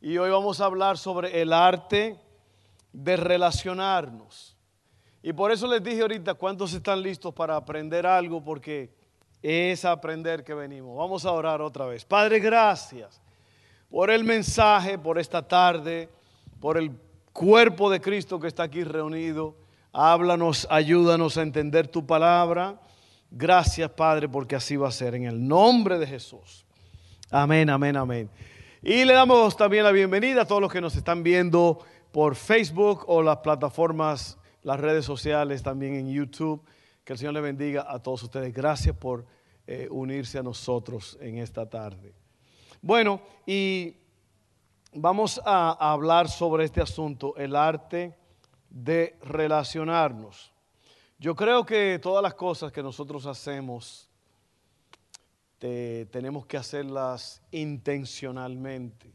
y hoy vamos a hablar sobre el arte de relacionarnos. Y por eso les dije ahorita cuántos están listos para aprender algo, porque es aprender que venimos. Vamos a orar otra vez. Padre, gracias por el mensaje, por esta tarde, por el cuerpo de Cristo que está aquí reunido. Háblanos, ayúdanos a entender tu palabra. Gracias, Padre, porque así va a ser. En el nombre de Jesús. Amén, amén, amén. Y le damos también la bienvenida a todos los que nos están viendo por Facebook o las plataformas, las redes sociales, también en YouTube. Que el Señor le bendiga a todos ustedes. Gracias por eh, unirse a nosotros en esta tarde. Bueno, y vamos a, a hablar sobre este asunto, el arte de relacionarnos. Yo creo que todas las cosas que nosotros hacemos tenemos que hacerlas intencionalmente.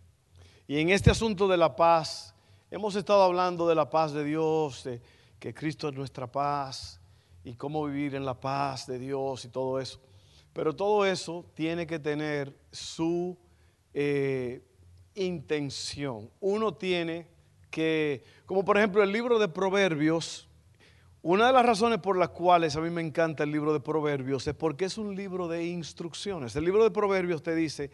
Y en este asunto de la paz, hemos estado hablando de la paz de Dios, de que Cristo es nuestra paz y cómo vivir en la paz de Dios y todo eso. Pero todo eso tiene que tener su eh, intención. Uno tiene que, como por ejemplo el libro de Proverbios, una de las razones por las cuales a mí me encanta el libro de Proverbios es porque es un libro de instrucciones. El libro de Proverbios te dice,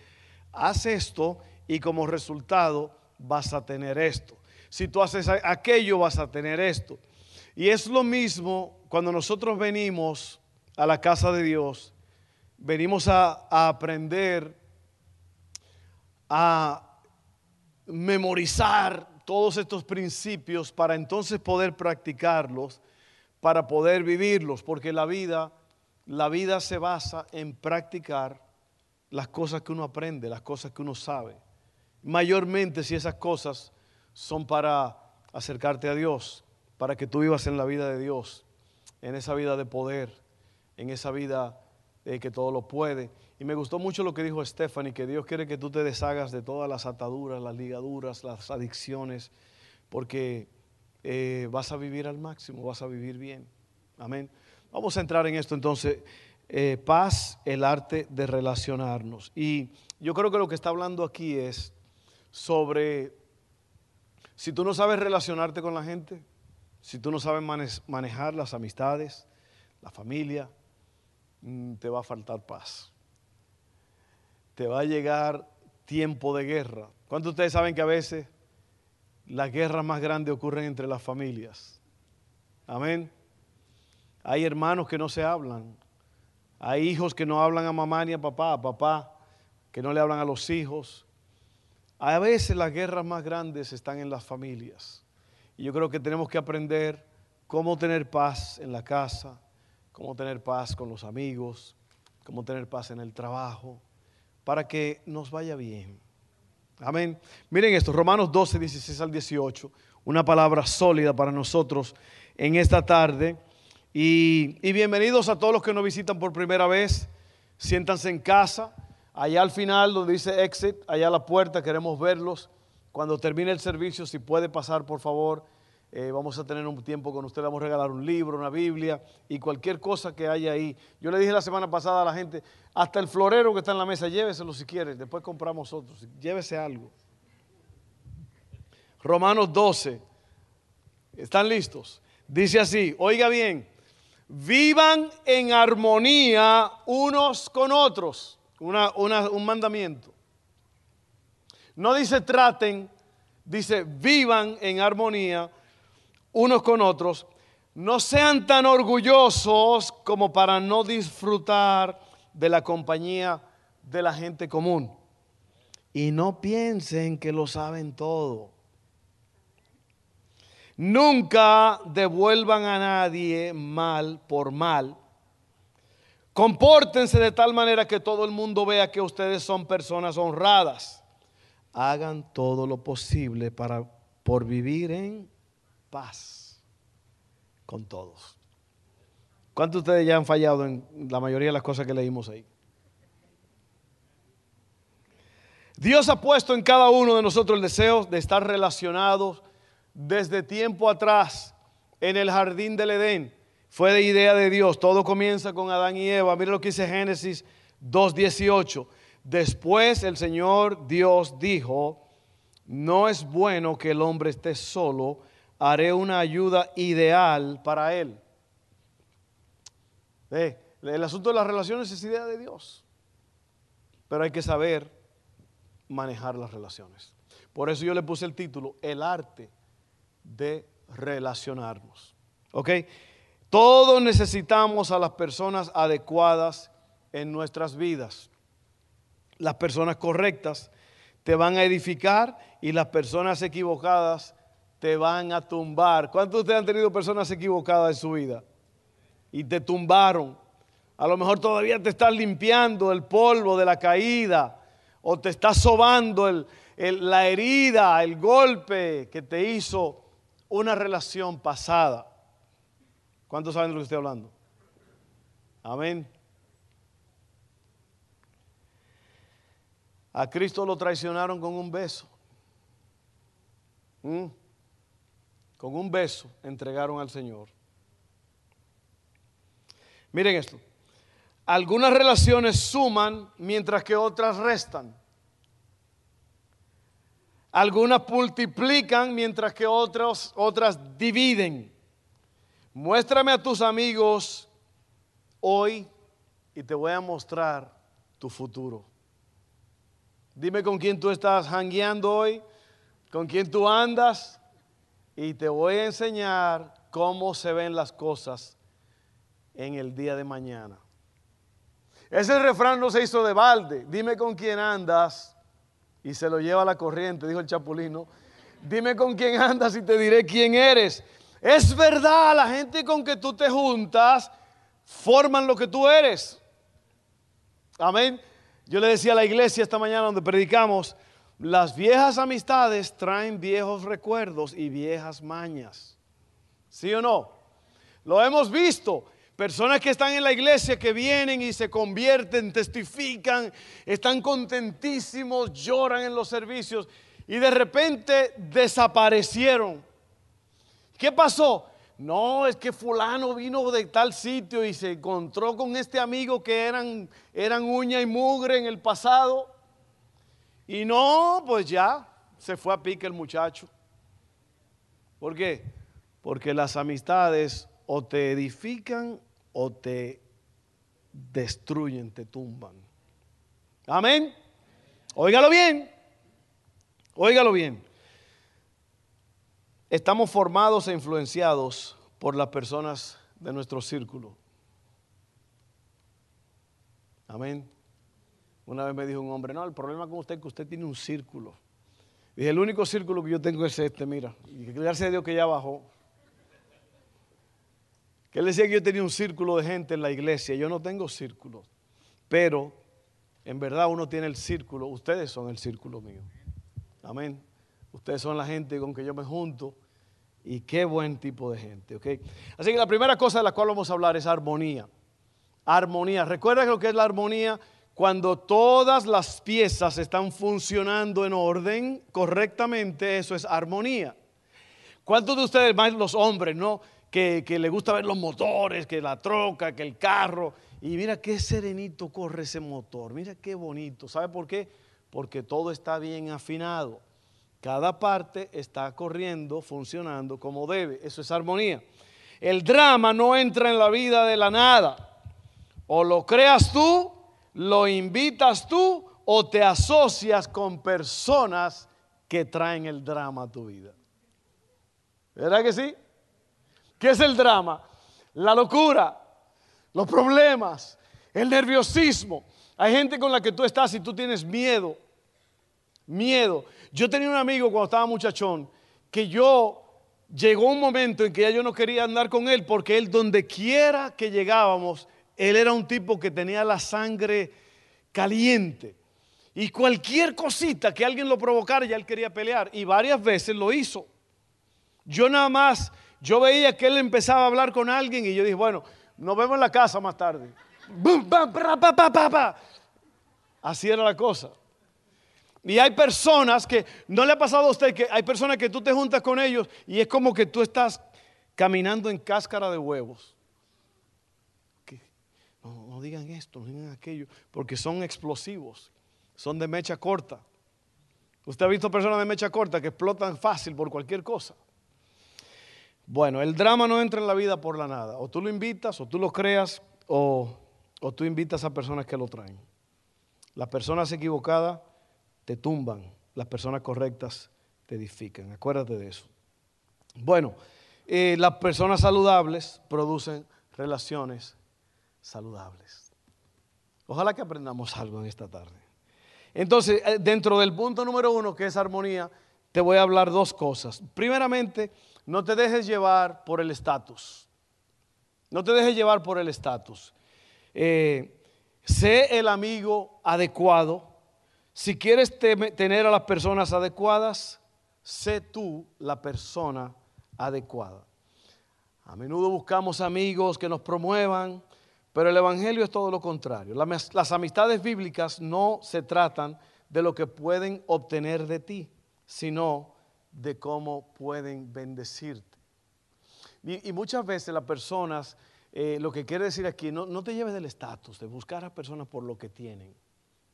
haz esto y como resultado vas a tener esto. Si tú haces aquello vas a tener esto. Y es lo mismo cuando nosotros venimos a la casa de Dios, venimos a, a aprender, a memorizar todos estos principios para entonces poder practicarlos para poder vivirlos, porque la vida, la vida se basa en practicar las cosas que uno aprende, las cosas que uno sabe. Mayormente si esas cosas son para acercarte a Dios, para que tú vivas en la vida de Dios, en esa vida de poder, en esa vida de que todo lo puede. Y me gustó mucho lo que dijo Stephanie, que Dios quiere que tú te deshagas de todas las ataduras, las ligaduras, las adicciones, porque eh, vas a vivir al máximo, vas a vivir bien. Amén. Vamos a entrar en esto entonces. Eh, paz, el arte de relacionarnos. Y yo creo que lo que está hablando aquí es sobre si tú no sabes relacionarte con la gente, si tú no sabes manejar las amistades, la familia, mm, te va a faltar paz. Te va a llegar tiempo de guerra. ¿Cuántos de ustedes saben que a veces las guerras más grandes ocurren entre las familias. Amén. Hay hermanos que no se hablan. Hay hijos que no hablan a mamá ni a papá, a papá que no le hablan a los hijos. A veces las guerras más grandes están en las familias. Y yo creo que tenemos que aprender cómo tener paz en la casa, cómo tener paz con los amigos, cómo tener paz en el trabajo, para que nos vaya bien. Amén. Miren esto, Romanos 12, 16 al 18, una palabra sólida para nosotros en esta tarde. Y, bienvenidos a todos los que nos visitan por primera vez. Siéntanse en casa. Allá al final donde dice exit, allá a la puerta, queremos verlos. Cuando termine el servicio, si puede pasar, por favor eh, vamos a tener un tiempo con usted, vamos a regalar un libro, una Biblia y cualquier cosa que haya ahí. Yo le dije la semana pasada a la gente, hasta el florero que está en la mesa, lléveselo si quiere, después compramos otros, llévese algo. Romanos 12, ¿están listos? Dice así, oiga bien, vivan en armonía unos con otros, un mandamiento. No dice traten, dice vivan en armonía unos con otros, no sean tan orgullosos como para no disfrutar de la compañía de la gente común. Y no piensen que lo saben todo. Nunca devuelvan a nadie mal por mal. Compórtense de tal manera que todo el mundo vea que ustedes son personas honradas. hagan todo lo posible para, por vivir en paz con todos. ¿Cuántos de ustedes ya han fallado en la mayoría de las cosas que leímos ahí? Dios ha puesto en cada uno de nosotros el deseo de estar relacionados desde tiempo atrás en el jardín del Edén. Fue de idea de Dios. Todo comienza con Adán y Eva. Mira lo que dice Génesis 2.18. Después el Señor Dios dijo, no es bueno que el hombre esté solo, haré una ayuda ideal para él. el asunto de las relaciones es idea de Dios, pero hay que saber manejar las relaciones. Por eso yo le puse el título, el arte de relacionarnos. ¿Ok? Todos necesitamos a las personas adecuadas en nuestras vidas. Las personas correctas te van a edificar y las personas equivocadas te van a tumbar. ¿Cuántos de ustedes han tenido personas equivocadas en su vida? Y te tumbaron. A lo mejor todavía te estás limpiando el polvo de la caída o te está sobando la herida, el golpe que te hizo una relación pasada. ¿Cuántos saben de lo que estoy hablando? Amén. A Cristo lo traicionaron con un beso. ¿Mm? Con un beso entregaron al Señor. Miren esto. Algunas relaciones suman mientras que otras restan. Algunas multiplican mientras que otras, otras dividen. Muéstrame a tus amigos hoy y te voy a mostrar tu futuro. Dime con quién tú estás hangueando hoy, con quién tú andas y te voy a enseñar cómo se ven las cosas en el día de mañana. Ese refrán no se hizo de balde. Dime con quién andas y se lo lleva a la corriente, dijo el chapulino. Dime con quién andas y te diré quién eres. Es verdad, la gente con que tú te juntas forman lo que tú eres. Amén. Yo le decía a la iglesia esta mañana donde predicamos, las viejas amistades traen viejos recuerdos y viejas mañas. ¿Sí o no? Lo hemos visto. Personas que están en la iglesia, que vienen y se convierten, testifican, están contentísimos, lloran en los servicios y de repente desaparecieron. ¿Qué pasó? No, es que fulano vino de tal sitio y se encontró con este amigo que eran, eran uña y mugre en el pasado. Y no, pues ya se fue a pique el muchacho. ¿Por qué? Porque las amistades o te edifican o te destruyen, te tumban. Amén. Óigalo bien. Óigalo bien. Estamos formados e influenciados por las personas de nuestro círculo. Amén. Una vez me dijo un hombre, no, el problema con usted es que usted tiene un círculo. Dije, el único círculo que yo tengo es este, mira. Y gracias a Dios que ya bajó. Que él decía que yo tenía un círculo de gente en la iglesia. Yo no tengo círculos. Pero en verdad uno tiene el círculo. Ustedes son el círculo mío. Amén. Ustedes son la gente con que yo me junto. Y qué buen tipo de gente. ¿okay? Así que la primera cosa de la cual vamos a hablar es armonía. Armonía. ¿Recuerdan lo que es la armonía? Cuando todas las piezas están funcionando en orden correctamente, eso es armonía. ¿Cuántos de ustedes, más los hombres, no? que, le gusta ver los motores, que la troca, que el carro. Y mira qué serenito corre ese motor, mira qué bonito. ¿Sabe por qué? Porque todo está bien afinado. Cada parte está corriendo, funcionando como debe. Eso es armonía. El drama no entra en la vida de la nada. O lo creas tú, lo invitas tú o te asocias con personas que traen el drama a tu vida. ¿Verdad que sí? ¿Qué es el drama? La locura, los problemas, el nerviosismo. Hay gente con la que tú estás y tú tienes miedo. Miedo. Yo tenía un amigo cuando estaba muchachón que yo llegó un momento en que ya yo no quería andar con él porque él donde quiera que llegábamos, él era un tipo que tenía la sangre caliente. Y cualquier cosita que alguien lo provocara, ya él quería pelear. Y varias veces lo hizo. Yo nada más, yo veía que él empezaba a hablar con alguien y yo dije, bueno, nos vemos en la casa más tarde. Así era la cosa. Y hay personas que, ¿no le ha pasado a usted que hay personas que tú te juntas con ellos y es como que tú estás caminando en cáscara de huevos? Digan esto, no digan aquello, porque son explosivos, son de mecha corta. Usted ha visto personas de mecha corta que explotan fácil por cualquier cosa. Bueno, el drama no entra en la vida por la nada. O tú lo invitas, o tú lo creas, o, o tú invitas a personas que lo traen. Las personas equivocadas te tumban, las personas correctas te edifican. Acuérdate de eso. Bueno, eh, las personas saludables producen relaciones saludables. Ojalá que aprendamos algo en esta tarde. Entonces, eh, dentro del punto número uno, que es armonía, te voy a hablar dos cosas. Primeramente, no te dejes llevar por el estatus. No te dejes llevar por el estatus. Eh, sé el amigo adecuado si quieres tener a las personas adecuadas, sé tú la persona adecuada. A menudo buscamos amigos que nos promuevan, pero el Evangelio es todo lo contrario. Las amistades bíblicas no se tratan de lo que pueden obtener de ti, sino de cómo pueden bendecirte. Y, muchas veces las personas, eh, lo que quiere decir aquí, no, no te lleves del estatus, de buscar a personas por lo que tienen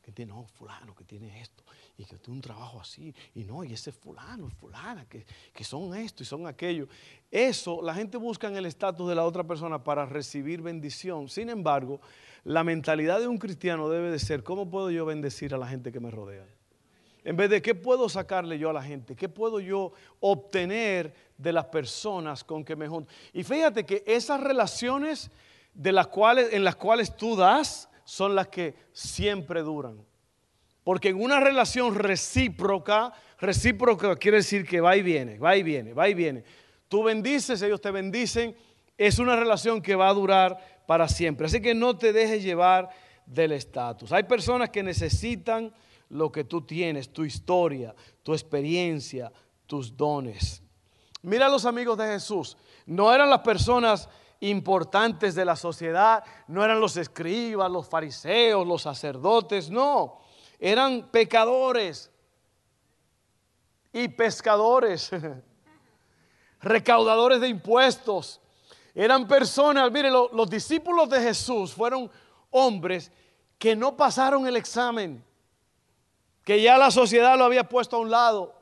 que tiene, no, fulano, que tiene esto, y que tiene un trabajo así, y no, y ese fulano, fulana, que, que son esto y son aquello. Eso, la gente busca en el estatus de la otra persona para recibir bendición. Sin embargo, la mentalidad de un cristiano debe de ser, ¿cómo puedo yo bendecir a la gente que me rodea? En vez de qué puedo sacarle yo a la gente, qué puedo yo obtener de las personas con que me junto. Y fíjate que esas relaciones de las cuales, en las cuales tú das, son las que siempre duran. Porque en una relación recíproca, recíproca quiere decir que va y viene, va y viene, va y viene. Tú bendices, ellos te bendicen, es una relación que va a durar para siempre. Así que no te dejes llevar del estatus. Hay personas que necesitan lo que tú tienes, tu historia, tu experiencia, tus dones. Mira a los amigos de Jesús. No eran las personas importantes de la sociedad, no eran los escribas, los fariseos, los sacerdotes, no, eran pecadores y pescadores, recaudadores de impuestos, eran personas, mire, los discípulos de Jesús fueron hombres que no pasaron el examen, que ya la sociedad lo había puesto a un lado.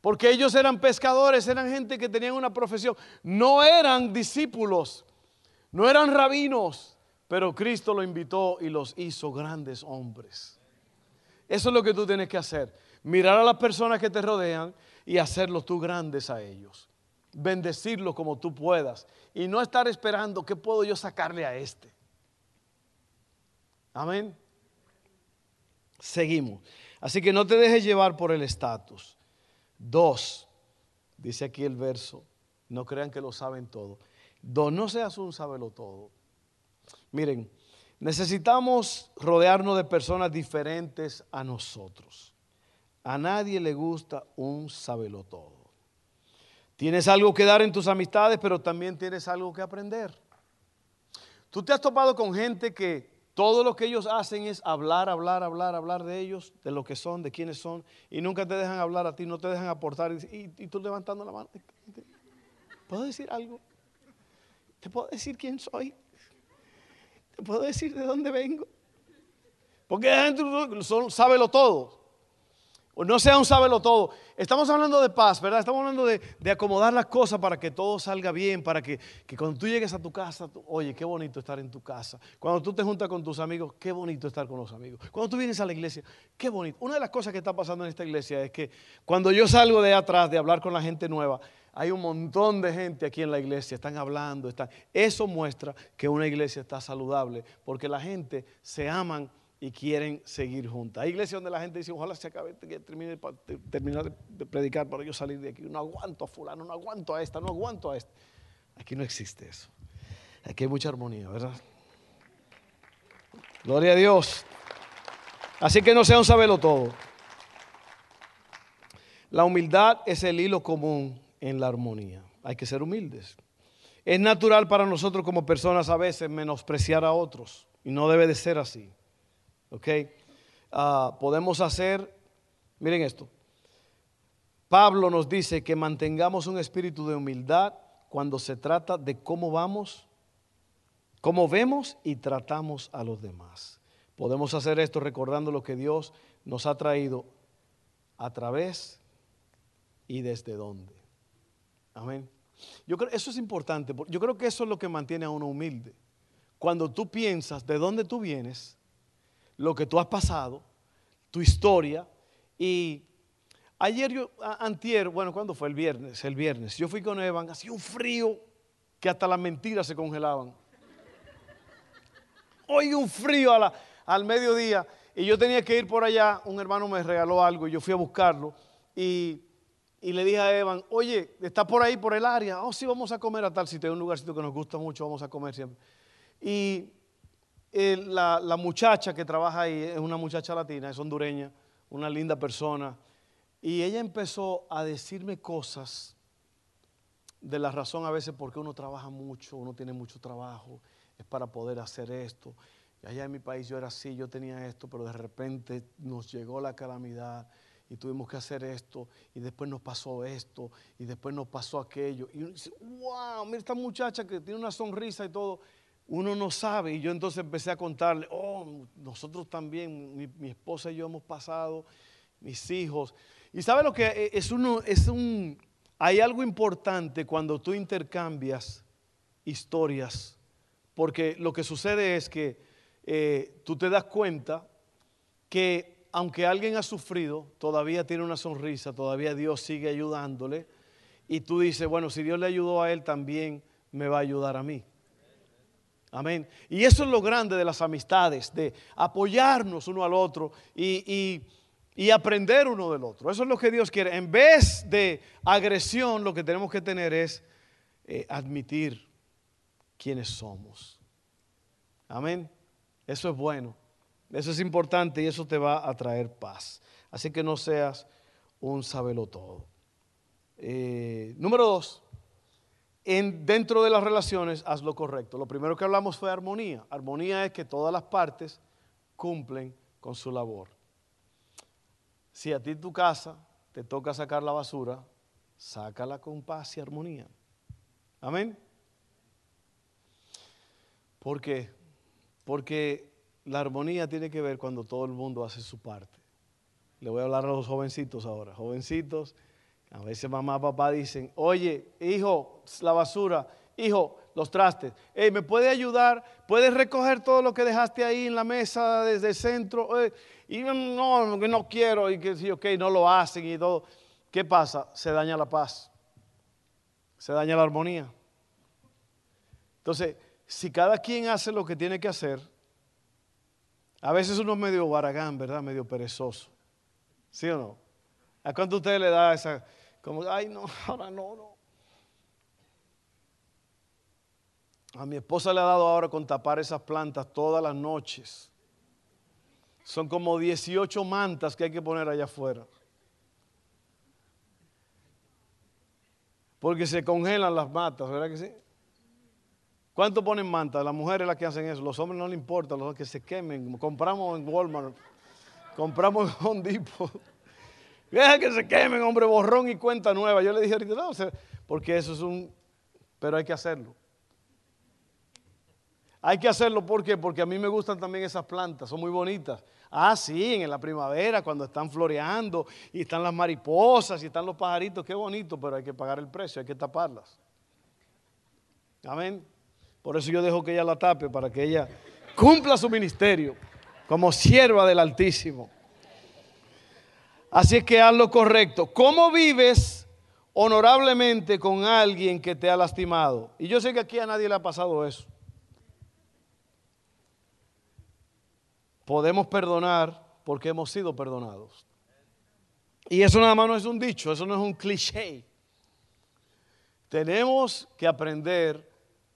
Porque ellos eran pescadores, eran gente que tenían una profesión. No eran discípulos, no eran rabinos, pero Cristo lo invitó y los hizo grandes hombres. Eso es lo que tú tienes que hacer. Mirar a las personas que te rodean y hacerlos tú grandes a ellos. Bendecirlos como tú puedas. Y no estar esperando qué puedo yo sacarle a este. Amén. Seguimos. Así que no te dejes llevar por el estatus. Dos, dice aquí el verso, no crean que lo saben todo. Dos, no seas un sabelo todo. Miren, necesitamos rodearnos de personas diferentes a nosotros. A nadie le gusta un sabelo todo. Tienes algo que dar en tus amistades, pero también tienes algo que aprender. Tú te has topado con gente que todo lo que ellos hacen es hablar, hablar, hablar, hablar de ellos, de lo que son, de quiénes son, y nunca te dejan hablar a ti, no te dejan aportar. Y, tú levantando la mano, ¿puedo decir algo? ¿Te puedo decir quién soy? ¿Te puedo decir de dónde vengo? Porque gente sabe lo no sea un sábelo todo. Estamos hablando de paz, ¿verdad? Estamos hablando de, acomodar las cosas para que todo salga bien, para que, cuando tú llegues a tu casa, oye, qué bonito estar en tu casa. Cuando tú te juntas con tus amigos, qué bonito estar con los amigos. Cuando tú vienes a la iglesia, qué bonito. Una de las cosas que está pasando en esta iglesia es que cuando yo salgo de atrás de hablar con la gente nueva, hay un montón de gente aquí en la iglesia, están hablando, están... Eso muestra que una iglesia está saludable, porque la gente se aman y quieren seguir juntas. Hay iglesias donde la gente dice, ojalá se acabe, que termine terminar de predicar para yo salir de aquí. No aguanto a fulano, no aguanto a esta, no aguanto a esta. Aquí no existe eso. Aquí hay mucha armonía, ¿verdad? Gloria a Dios. Así que no sea un sabelo todo. La humildad es el hilo común en la armonía. Hay que ser humildes. Es natural para nosotros como personas a veces menospreciar a otros y no debe de ser así. ¿Ok? Ah, podemos hacer, miren esto, Pablo nos dice que mantengamos un espíritu de humildad cuando se trata de cómo vamos, cómo vemos y tratamos a los demás. Podemos hacer esto recordando lo que Dios nos ha traído a través y desde dónde. Amén. Yo creo eso es importante. Yo creo que eso es lo que mantiene a uno humilde. Cuando tú piensas de dónde tú vienes, lo que tú has pasado, tu historia y Ayer yo, antier, bueno, ¿cuándo fue? El viernes, el viernes. Yo fui con Evan, hacía un frío que hasta las mentiras se congelaban. Hoy un frío al mediodía y yo tenía que ir por allá, un hermano me regaló algo y yo fui a buscarlo y, le dije a Evan, oye, ¿está por ahí, por el área? Oh, sí, vamos a comer a tal sitio, un lugarcito que nos gusta mucho, vamos a comer siempre. Y la, la muchacha que trabaja ahí es una muchacha latina, es hondureña, una linda persona y ella empezó a decirme cosas de la razón a veces porque uno trabaja mucho, uno tiene mucho trabajo, es para poder hacer esto. Allá en mi país yo era así, yo tenía esto, pero de repente nos llegó la calamidad y tuvimos que hacer esto, y después nos pasó esto, y después nos pasó aquello. Y uno dice, wow, mira esta muchacha que tiene una sonrisa y todo. Uno no sabe, y yo entonces empecé a contarle, oh, nosotros también, mi, esposa y yo hemos pasado, mis hijos. Y sabe lo que eh, es uno, es un, hay algo importante cuando tú intercambias historias, porque lo que sucede es que eh, tú te das cuenta que aunque alguien ha sufrido, todavía tiene una sonrisa, todavía Dios sigue ayudándole, y tú dices, bueno, si Dios le ayudó a él, también me va a ayudar a mí. Amén. Y eso es lo grande de las amistades, de apoyarnos uno al otro y y aprender uno del otro. Eso es lo que Dios quiere. En vez de agresión, lo que tenemos que tener es eh, admitir quiénes somos. Amén. Eso es bueno. Eso es importante y eso te va a traer paz. Así que no seas un sabelo todo. Eh, número dos, en, dentro de las relaciones haz lo correcto. Lo primero que hablamos fue armonía. Armonía es que todas las partes cumplen con su labor. Si a ti en tu casa te toca sacar la basura, sácala con paz y armonía. Amén. ¿Por qué? Porque la armonía tiene que ver cuando todo el mundo hace su parte. Le voy a hablar a los jovencitos ahora. Jovencitos, a veces mamá, papá dicen, oye, hijo, la basura, hijo, los trastes. ¿Me puede ayudar? ¿Puedes recoger todo lo que dejaste ahí en la mesa desde el centro? y no, no quiero, y que sí, ok, no lo hacen y todo. ¿Qué pasa? Se daña la paz. Se daña la armonía. Entonces, si cada quien hace lo que tiene que hacer, a veces uno es medio baragán, ¿verdad? Medio perezoso. ¿Sí o no? ¿A cuánto usted le da esa, como, ay, no, ahora no, no? A mi esposa le ha dado ahora con tapar esas plantas todas las noches. Son como 18 mantas que hay que poner allá afuera. Porque se congelan las matas, ¿verdad que sí? ¿Cuánto ponen mantas? Las mujeres las que hacen eso. Los hombres no les importa, los que se quemen. Compramos en Walmart, compramos en Home. Deja que se quemen, hombre, borrón y cuenta nueva. Yo le dije ahorita, no, porque eso es un... Pero hay que hacerlo. Hay que hacerlo ¿por porque a mí me gustan también esas plantas, son muy bonitas. Ah, sí, en la primavera cuando están floreando y están las mariposas y están los pajaritos, qué bonito, pero hay que pagar el precio, hay que taparlas. Amén. Por eso yo dejo que ella la tape para que ella cumpla su ministerio como sierva del Altísimo. Así es que haz lo correcto. ¿Cómo vives honorablemente con alguien que te ha lastimado? Y yo sé que aquí a nadie le ha pasado eso. podemos perdonar porque hemos sido perdonados. Y eso nada más no es un dicho, eso no es un cliché. Tenemos que aprender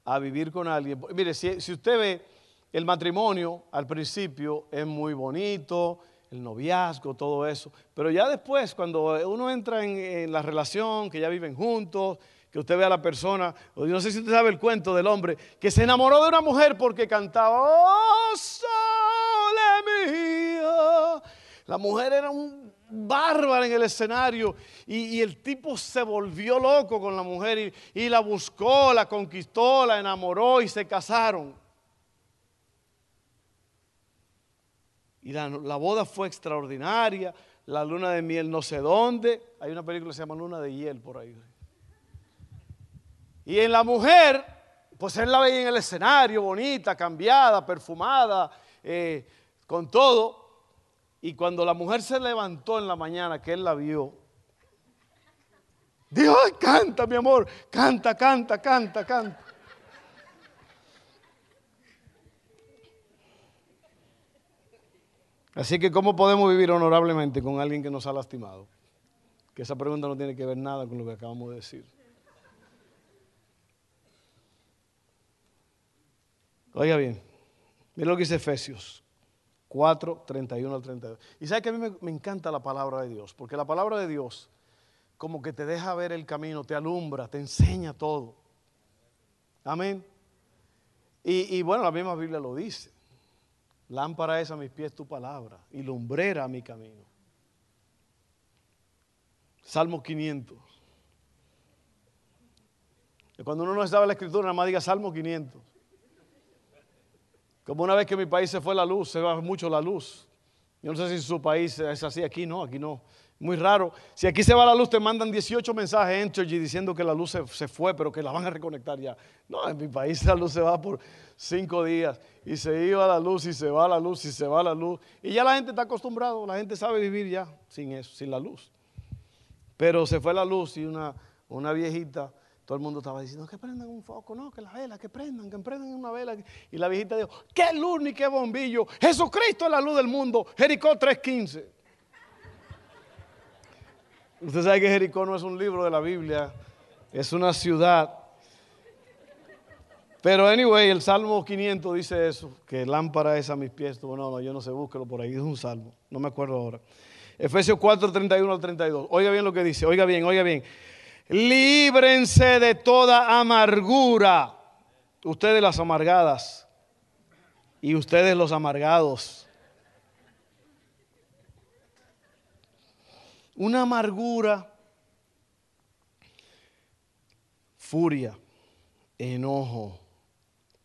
a vivir con alguien. Mire, si, usted ve el matrimonio al principio es muy bonito, el noviazgo, todo eso. Pero ya después, cuando uno entra en, la relación, que ya viven juntos, que usted ve a la persona, o no sé si usted sabe el cuento del hombre, que se enamoró de una mujer porque cantaba, oh, sole. La mujer era un bárbaro en el escenario y, el tipo se volvió loco con la mujer y la buscó, la conquistó, la enamoró y se casaron. Y la, boda fue extraordinaria, la luna de miel no sé dónde. Hay una película que se llama Luna de Hiel por ahí. Y en la mujer, pues él la veía en el escenario, bonita, cambiada, perfumada, eh, con todo. Y cuando la mujer se levantó en la mañana, que él la vio, dijo, canta, mi amor, canta, canta, canta, canta. Así que, ¿cómo podemos vivir honorablemente con alguien que nos ha lastimado? Que esa pregunta no tiene que ver nada con lo que acabamos de decir. Oiga bien, mira lo que dice Efesios 4, 31 al 32. Y sabe que a mí me, encanta la palabra de Dios, porque la palabra de Dios como que te deja ver el camino, te alumbra, te enseña todo. Amén. Y, y bueno, la misma Biblia lo dice. Lámpara es a mis pies tu palabra y lumbrera a mi camino. Salmo 500. Cuando uno no sabe la escritura, nada más diga Salmo 500. Como una vez que mi país se fue la luz, se va mucho la luz. Yo no sé si su país es así, aquí no, aquí no. Muy raro. Si aquí se va la luz, te mandan 18 mensajes en Church diciendo que la luz se, se, fue, pero que la van a reconectar ya. No, en mi país la luz se va por cinco días y se iba la luz y se va la luz y se va la luz. Y ya la gente está acostumbrado, la gente sabe vivir ya sin eso, sin la luz. Pero se fue la luz y una, una viejita, todo el mundo estaba diciendo que prendan un foco, no, que la vela, que prendan, que prendan una vela. Y la viejita dijo, qué luz ni qué bombillo, Jesucristo es la luz del mundo, Jericó 3.15. Usted sabe que Jericó no es un libro de la Biblia, es una ciudad. Pero anyway, el Salmo 500 dice eso, que lámpara es a mis pies. No, no, yo no sé, búsquelo por ahí, es un salmo, no me acuerdo ahora. Efesios 4, 31 al 32. Oiga bien lo que dice, oiga bien, oiga bien. Líbrense de toda amargura, ustedes las amargadas y ustedes los amargados. Una amargura, furia, enojo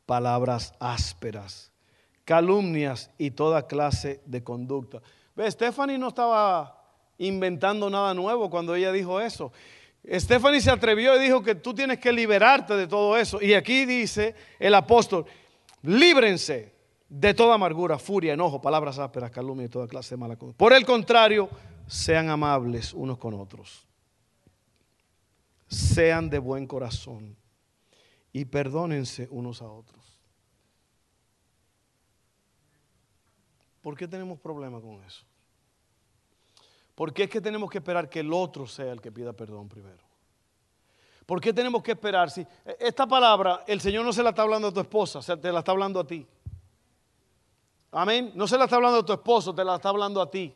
palabras ásperas, calumnias y toda clase de conducta. ¿Ve? Stephanie no estaba inventando nada nuevo cuando ella dijo eso. Stephanie se atrevió y dijo que tú tienes que liberarte de todo eso. Y aquí dice el apóstol, líbrense de toda amargura, furia, enojo, palabras ásperas, calumnia y toda clase de mala conducta. Por el contrario, sean amables unos con otros. Sean de buen corazón y perdónense unos a otros. ¿Por qué tenemos problemas con eso? ¿Por qué es que tenemos que esperar que el otro sea el que pida perdón primero? ¿Por qué tenemos que esperar? Si esta palabra el Señor no se la está hablando a tu esposa, se te la está hablando a ti. Amén. No se la está hablando a tu esposo, te la está hablando a ti.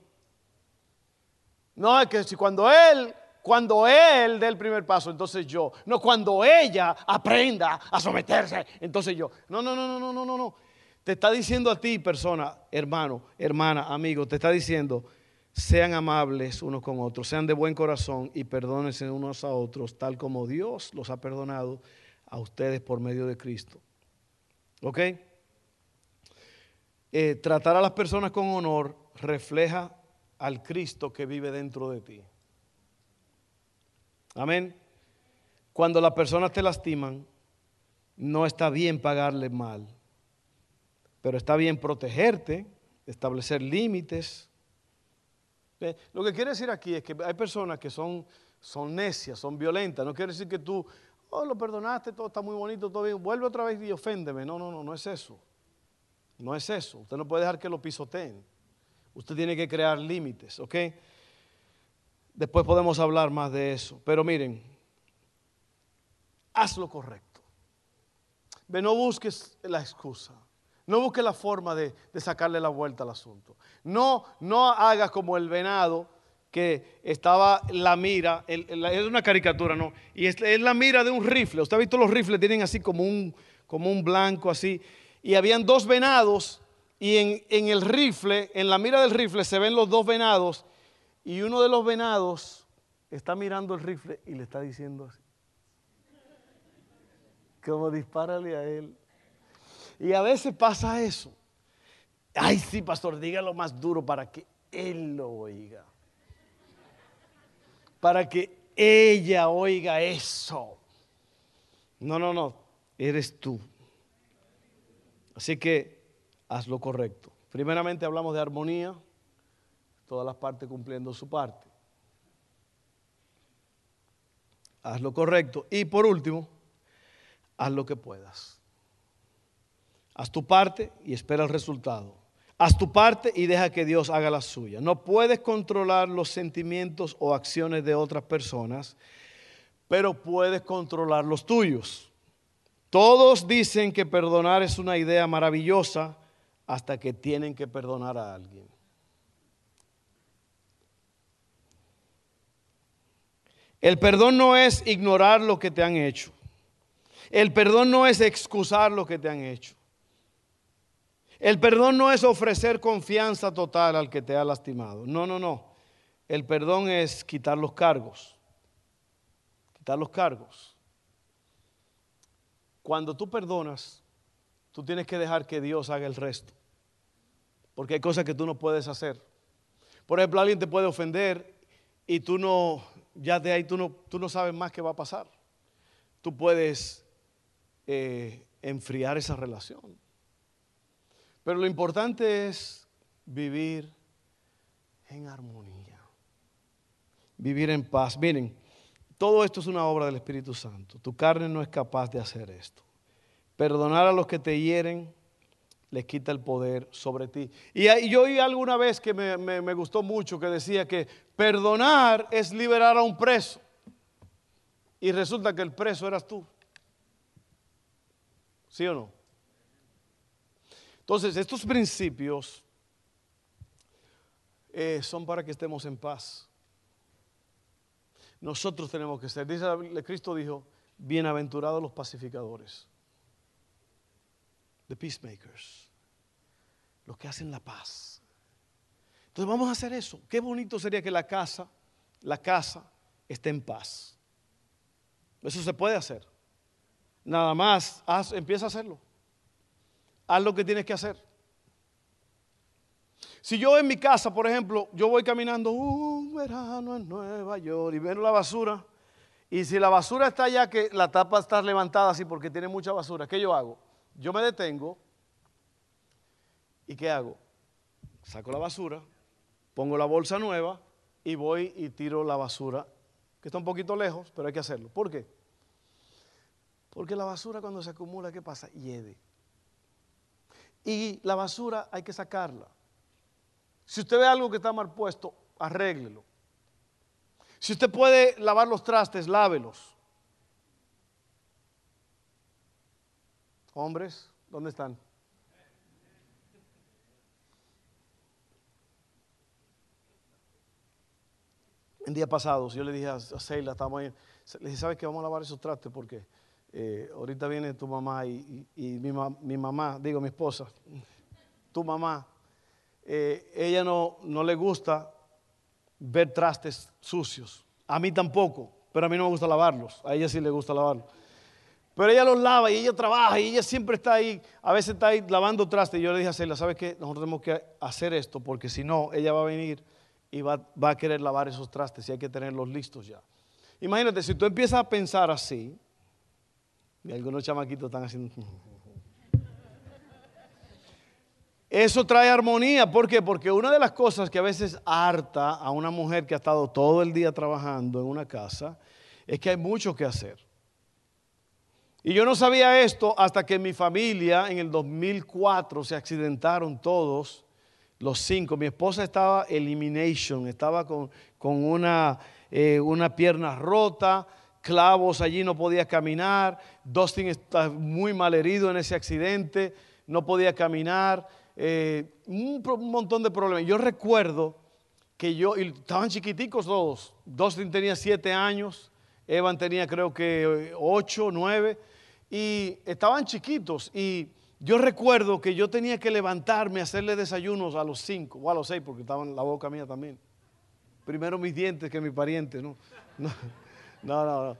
No, es que si cuando Él cuando él dé el primer paso, entonces yo. No, cuando ella aprenda a someterse, entonces yo. No, no, no, no, no, no, no, no. Te está diciendo a ti, persona, hermano, hermana, amigo, te está diciendo, sean amables unos con otros, sean de buen corazón y perdónense unos a otros, tal como Dios los ha perdonado a ustedes por medio de Cristo. ¿Ok? Eh, tratar a las personas con honor refleja al Cristo que vive dentro de ti. Amén. Cuando las personas te lastiman, no está bien pagarle mal, pero está bien protegerte, establecer límites. Lo que quiere decir aquí es que hay personas que son, son necias, son violentas. No quiere decir que tú, oh, lo perdonaste, todo está muy bonito, todo bien, vuelve otra vez y oféndeme. No, no, no, no es eso. No es eso. Usted no puede dejar que lo pisoteen. Usted tiene que crear límites, ¿ok? Después podemos hablar más de eso. Pero miren, haz lo correcto. No busques la excusa. No busque la forma de, sacarle la vuelta al asunto. No, no haga como el venado que estaba la mira, es una caricatura, ¿no? Y es, la mira de un rifle. Usted ha visto los rifles, tienen así como un, como un blanco así. Y habían dos venados y en, en el rifle, en la mira del rifle se ven los dos venados y uno de los venados está mirando el rifle y le está diciendo así. Como dispárale a él. Y a veces pasa eso. Ay, sí, pastor, dígalo más duro para que él lo oiga. Para que ella oiga eso. No, no, no. Eres tú. Así que haz lo correcto. Primeramente hablamos de armonía, todas las partes cumpliendo su parte. Haz lo correcto. Y por último, haz lo que puedas. Haz tu parte y espera el resultado. Haz tu parte y deja que Dios haga la suya. No puedes controlar los sentimientos o acciones de otras personas, pero puedes controlar los tuyos. Todos dicen que perdonar es una idea maravillosa hasta que tienen que perdonar a alguien. El perdón no es ignorar lo que te han hecho. El perdón no es excusar lo que te han hecho. El perdón no es ofrecer confianza total al que te ha lastimado. No, no, no. El perdón es quitar los cargos. Quitar los cargos. Cuando tú perdonas, tú tienes que dejar que Dios haga el resto. Porque hay cosas que tú no puedes hacer. Por ejemplo, alguien te puede ofender y tú no, ya de ahí tú no, tú no sabes más qué va a pasar. Tú puedes eh, enfriar esa relación. Pero lo importante es vivir en armonía, vivir en paz. Miren, todo esto es una obra del Espíritu Santo. Tu carne no es capaz de hacer esto. Perdonar a los que te hieren les quita el poder sobre ti. Y yo oí alguna vez que me, gustó mucho que decía que perdonar es liberar a un preso. Y resulta que el preso eras tú. ¿Sí o no? Entonces, estos principios eh, son para que estemos en paz nosotros tenemos que ser. Dice Cristo dijo, bienaventurados los pacificadores, the peacemakers, los que hacen la paz. Entonces vamos a hacer eso. Qué bonito sería que la casa, la casa esté en paz. Eso se puede hacer. Nada más, empieza a hacerlo. Haz lo que tienes que hacer. Si yo en mi casa, por ejemplo, yo voy caminando un verano en Nueva York y veo la basura, y si la basura está allá, que la tapa está levantada así porque tiene mucha basura, ¿qué yo hago? Yo me detengo y ¿qué hago? Saco la basura, pongo la bolsa nueva y voy y tiro la basura, que está un poquito lejos, pero hay que hacerlo. ¿Por qué? Porque la basura cuando se acumula, ¿qué pasa? Hiede. Y la basura hay que sacarla. Si usted ve algo que está mal puesto, arréglelo. Si usted puede lavar los trastes, lávelos. Hombres, ¿dónde están? En día pasado, yo le dije a Seila, estamos ahí, le dije, ¿sabes qué? Vamos a lavar esos trastes porque eh, ahorita viene tu mamá y, mi mamá, digo mi esposa, tu mamá eh, ella no, no le gusta ver trastes sucios. A mí tampoco, pero a mí no me gusta lavarlos. A ella sí le gusta lavarlos. Pero ella los lava y ella trabaja y ella siempre está ahí, a veces está ahí lavando trastes. Y yo le dije a Celia, ¿sabes qué? Nosotros tenemos que hacer esto porque si no, ella va a venir y va, va, a querer lavar esos trastes y hay que tenerlos listos ya. Imagínate, si tú empiezas a pensar así, y algunos chamaquitos están haciendo... Eso trae armonía. ¿Por qué? Porque una de las cosas que a veces harta a una mujer que ha estado todo el día trabajando en una casa es que hay mucho que hacer. Y yo no sabía esto hasta que mi familia en el 2004 se accidentaron todos, los cinco. Mi esposa estaba elimination, estaba con, una, eh, una pierna rota, clavos allí, no podía caminar. Dustin está muy mal herido en ese accidente no podía caminar, eh, un, montón de problemas. Yo recuerdo que yo, y estaban chiquiticos todos, Dustin tenía siete años, Evan tenía creo que ocho, nueve, y estaban chiquitos. Y yo recuerdo que yo tenía que levantarme a hacerle desayunos a los cinco, o a los seis, porque estaban la boca mía también. Primero mis dientes que mi pariente, ¿no? No, no, no.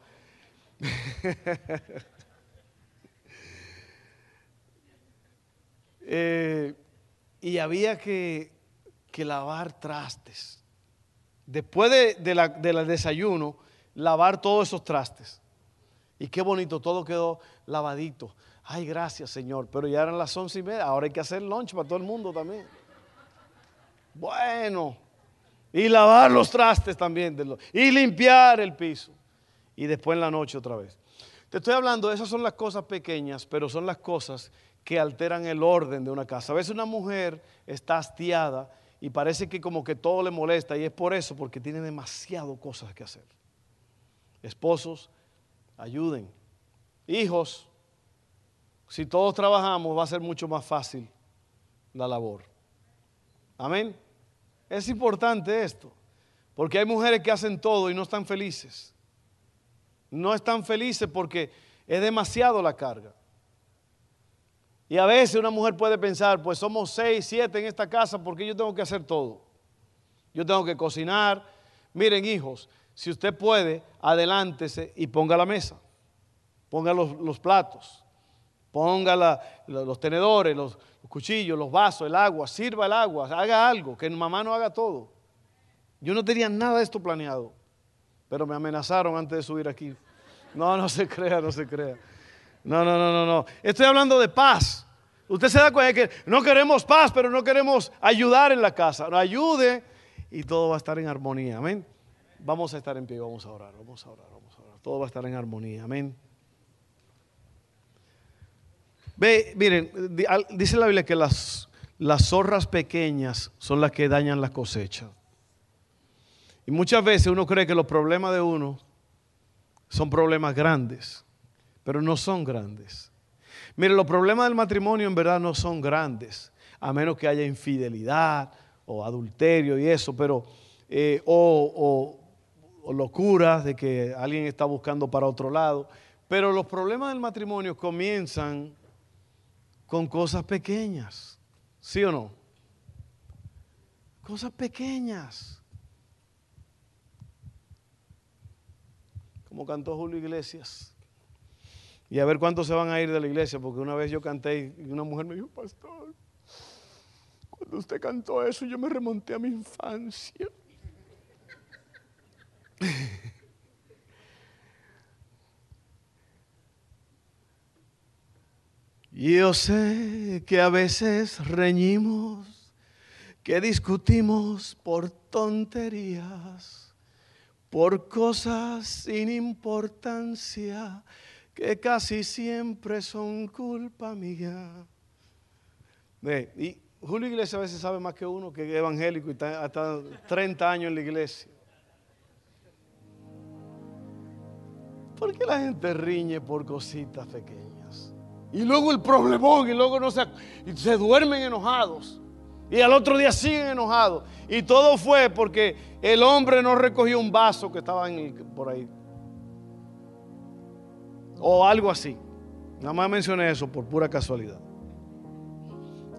Eh, y había que, lavar trastes. Después del desayuno, lavar todos esos trastes. Y qué bonito, todo quedó lavadito. Ay, gracias, Señor. Pero ya eran las once y media. Ahora hay que hacer lunch para todo el mundo también. Bueno. Y lavar los trastes también. Y limpiar el piso. Y después en la noche otra vez. Te estoy hablando, esas son las cosas pequeñas, pero son las cosas que alteran el orden de una casa. A veces una mujer está hastiada y parece que como que todo le molesta y es por eso, porque tiene demasiado cosas que hacer. Esposos, ayuden. Hijos, si todos trabajamos va a ser mucho más fácil la labor. Amén. Es importante esto, porque hay mujeres que hacen todo y no están felices. No están felices porque es demasiado la carga. Y a veces una mujer puede pensar, pues somos seis, siete en esta casa porque yo tengo que hacer todo. Yo tengo que cocinar. Miren hijos, si usted puede, adelántese y ponga la mesa. Ponga los, platos. Ponga los tenedores, los, cuchillos, los vasos, el agua. Sirva el agua. Haga algo. Que mamá no haga todo. Yo no tenía nada de esto planeado. Pero me amenazaron antes de subir aquí. No, no se crea, no se crea. No, no, no, no, no. Estoy hablando de paz. Usted se da cuenta de que no queremos paz, pero no queremos ayudar en la casa. Ayude y todo va a estar en armonía. Amén. Vamos a estar en pie, vamos a orar, vamos a orar, vamos a orar. Todo va a estar en armonía. Amén. Ve, miren, dice la Biblia que las, las zorras pequeñas son las que dañan la cosecha. Y muchas veces uno cree que los problemas de uno son problemas grandes pero no son grandes. Mire, los problemas del matrimonio en verdad no son grandes, a menos que haya infidelidad o adulterio y eso, pero, eh, o locuras de que alguien está buscando para otro lado. Pero los problemas del matrimonio comienzan con cosas pequeñas, ¿sí o no? Cosas pequeñas. Como cantó Julio Iglesias. Y a ver cuántos se van a ir de la iglesia, porque una vez yo canté y una mujer me dijo, pastor, cuando usted cantó eso yo me remonté a mi infancia. Yo sé que a veces reñimos, que discutimos por tonterías, por cosas sin importancia que casi siempre son culpa mía. y Julio Iglesias a veces sabe más que uno que es evangélico y está hasta 30 años en la iglesia. ¿Por qué la gente riñe por cositas pequeñas? Y luego el problemón, y luego no se, se duermen enojados. Y al otro día siguen enojados. Y todo fue porque el hombre no recogió un vaso que estaba por ahí o algo así. Nada más mencioné eso por pura casualidad.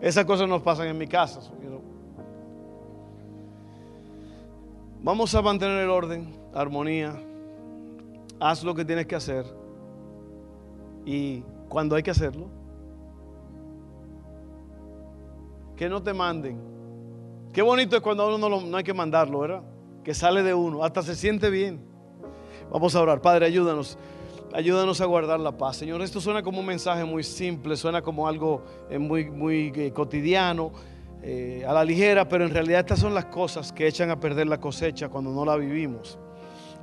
Esas cosas nos pasan en mi casa. Vamos a mantener el orden, armonía. Haz lo que tienes que hacer. Y cuando hay que hacerlo, que no te manden. Qué bonito es cuando a uno no, hay que mandarlo, ¿verdad? Que sale de uno, hasta se siente bien. Vamos a orar. Padre, ayúdanos. Ayúdanos a guardar la paz. Señor, esto suena como un mensaje muy simple, suena como algo eh, muy, muy eh, cotidiano, eh, a la ligera, pero en realidad estas son las cosas que echan a perder la cosecha cuando no la vivimos.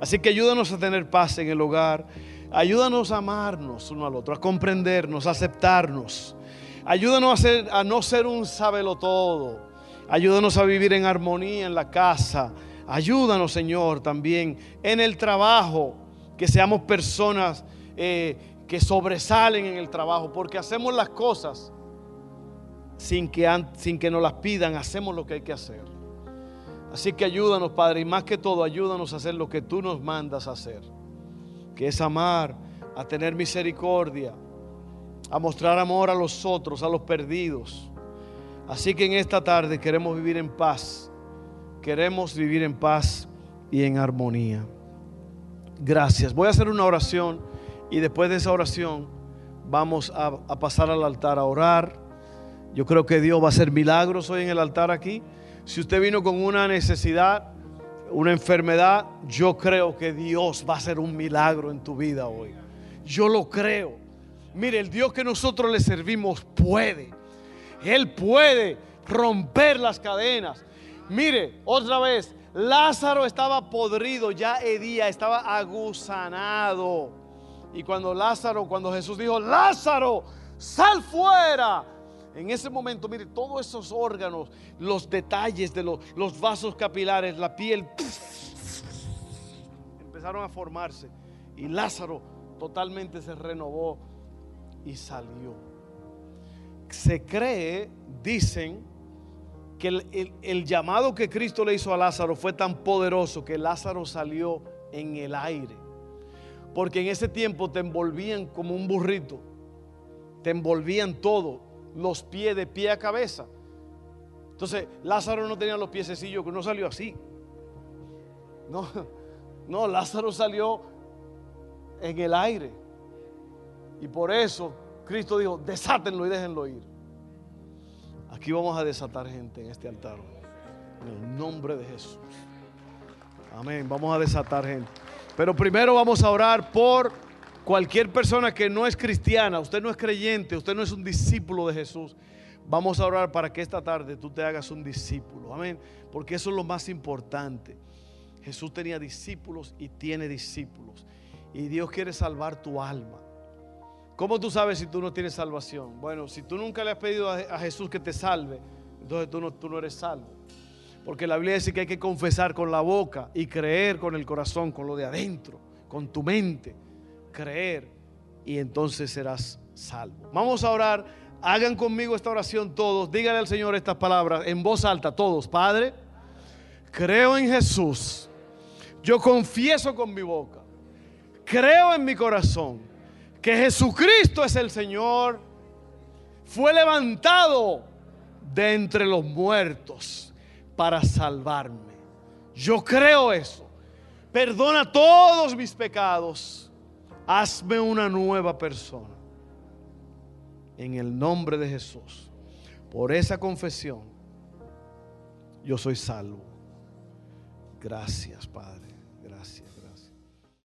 Así que ayúdanos a tener paz en el hogar. Ayúdanos a amarnos uno al otro, a comprendernos, a aceptarnos. Ayúdanos a, no ser un todo. Ayúdanos a vivir en armonía en la casa. Ayúdanos, Señor, también en el trabajo que seamos personas eh, que sobresalen en el trabajo, porque hacemos las cosas sin que, sin que nos las pidan, hacemos lo que hay que hacer. Así que ayúdanos, Padre, y más que todo, ayúdanos a hacer lo que tú nos mandas a hacer, que es amar, a tener misericordia, a mostrar amor a los otros, a los perdidos. Así que en esta tarde queremos vivir en paz, queremos vivir en paz y en armonía. Gracias. Voy a hacer una oración y después de esa oración vamos a, pasar al altar a orar. Yo creo que Dios va a hacer milagros hoy en el altar aquí. Si usted vino con una necesidad, una enfermedad, yo creo que Dios va a hacer un milagro en tu vida hoy. Yo lo creo. Mire, el Dios que nosotros le servimos puede. Él puede romper las cadenas. Mire, otra vez, Lázaro estaba podrido, ya Edía estaba agusanado. Y cuando Lázaro, cuando Jesús dijo, Lázaro, sal fuera. En ese momento, mire, todos esos órganos, los detalles de los, vasos capilares, la piel, empezaron a formarse. Y Lázaro totalmente se renovó y salió. Se cree, dicen, que el, el, llamado que Cristo le hizo a Lázaro fue tan poderoso que Lázaro salió en el aire. Porque en ese tiempo te envolvían como un burrito, te envolvían todo, los pies de pie a cabeza. Entonces Lázaro no tenía los que no salió así. No, no, Lázaro salió en el aire. Y por eso Cristo dijo, desátenlo y déjenlo ir. Aquí vamos a desatar gente en este altar. En el nombre de Jesús. Amén. Vamos a desatar gente. Pero primero vamos a orar por cualquier persona que no es cristiana. Usted no es creyente. Usted no es un discípulo de Jesús. Vamos a orar para que esta tarde tú te hagas un discípulo. Amén. Porque eso es lo más importante. Jesús tenía discípulos y tiene discípulos y Dios quiere salvar tu alma. ¿Cómo tú sabes si tú no tienes salvación? Bueno, si tú nunca le has pedido a, Jesús que te salve, entonces tú no, tú no eres salvo. Porque la Biblia dice que hay que confesar con la boca y creer con el corazón, con lo de adentro, con tu mente. Creer y entonces serás salvo. Vamos a orar. Hagan conmigo esta oración todos. Díganle al Señor estas palabras en voz alta todos. Padre, creo en Jesús. Yo confieso con mi boca creo en mi corazón que Jesucristo es el Señor, fue levantado de entre los muertos para salvarme. Yo creo eso. Perdona todos mis pecados. Hazme una nueva persona. En el nombre de Jesús. Por esa confesión, yo soy salvo. Gracias, Padre.